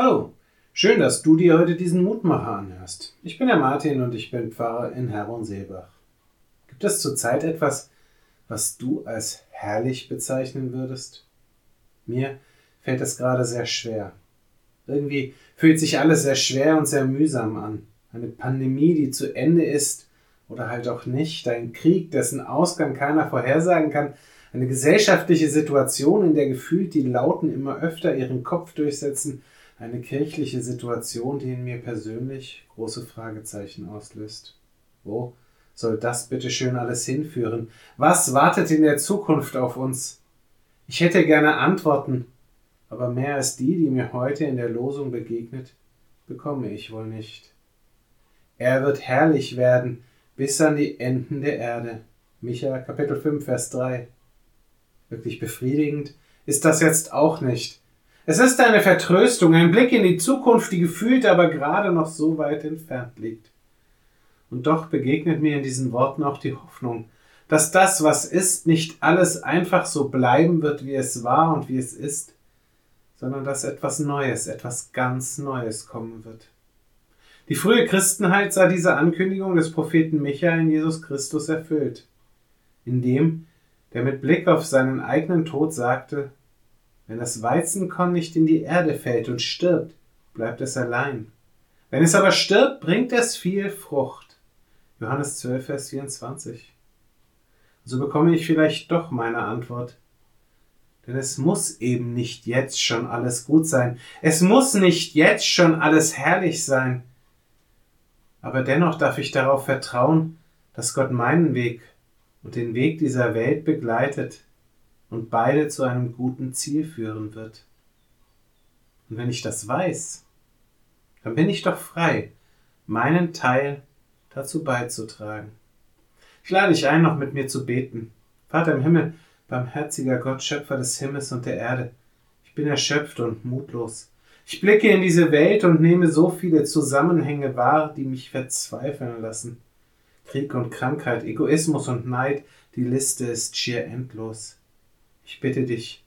Hallo, schön, dass du dir heute diesen Mutmacher anhörst. Ich bin der Martin und ich bin Pfarrer in Herborn-Seebach. Gibt es zurzeit etwas, was du als herrlich bezeichnen würdest? Mir fällt es gerade sehr schwer. Irgendwie fühlt sich alles sehr schwer und sehr mühsam an. Eine Pandemie, die zu Ende ist oder halt auch nicht. Ein Krieg, dessen Ausgang keiner vorhersagen kann. Eine gesellschaftliche Situation, in der gefühlt die Lauten immer öfter ihren Kopf durchsetzen eine kirchliche Situation, die in mir persönlich große Fragezeichen auslöst. Wo soll das bitte schön alles hinführen? Was wartet in der Zukunft auf uns? Ich hätte gerne Antworten, aber mehr als die, die mir heute in der Losung begegnet, bekomme ich wohl nicht. Er wird herrlich werden bis an die Enden der Erde. Micha Kapitel 5 Vers 3. Wirklich befriedigend ist das jetzt auch nicht. Es ist eine Vertröstung, ein Blick in die Zukunft, die gefühlt aber gerade noch so weit entfernt liegt. Und doch begegnet mir in diesen Worten auch die Hoffnung, dass das, was ist, nicht alles einfach so bleiben wird, wie es war und wie es ist, sondern dass etwas Neues, etwas ganz Neues kommen wird. Die frühe Christenheit sah diese Ankündigung des Propheten Micha in Jesus Christus erfüllt, indem der mit Blick auf seinen eigenen Tod sagte, wenn das Weizenkorn nicht in die Erde fällt und stirbt, bleibt es allein. Wenn es aber stirbt, bringt es viel Frucht. Johannes 12, Vers 24. So bekomme ich vielleicht doch meine Antwort. Denn es muss eben nicht jetzt schon alles gut sein. Es muss nicht jetzt schon alles herrlich sein. Aber dennoch darf ich darauf vertrauen, dass Gott meinen Weg und den Weg dieser Welt begleitet und beide zu einem guten Ziel führen wird. Und wenn ich das weiß, dann bin ich doch frei, meinen Teil dazu beizutragen. Ich lade dich ein, noch mit mir zu beten. Vater im Himmel, barmherziger Gott, Schöpfer des Himmels und der Erde, ich bin erschöpft und mutlos. Ich blicke in diese Welt und nehme so viele Zusammenhänge wahr, die mich verzweifeln lassen. Krieg und Krankheit, Egoismus und Neid, die Liste ist schier endlos. Ich bitte dich,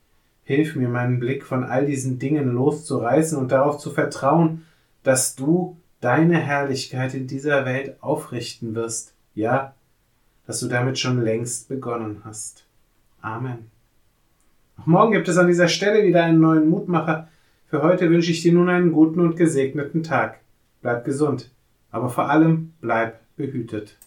hilf mir, meinen Blick von all diesen Dingen loszureißen und darauf zu vertrauen, dass du deine Herrlichkeit in dieser Welt aufrichten wirst, ja, dass du damit schon längst begonnen hast. Amen. Auch morgen gibt es an dieser Stelle wieder einen neuen Mutmacher. Für heute wünsche ich dir nun einen guten und gesegneten Tag. Bleib gesund, aber vor allem bleib behütet.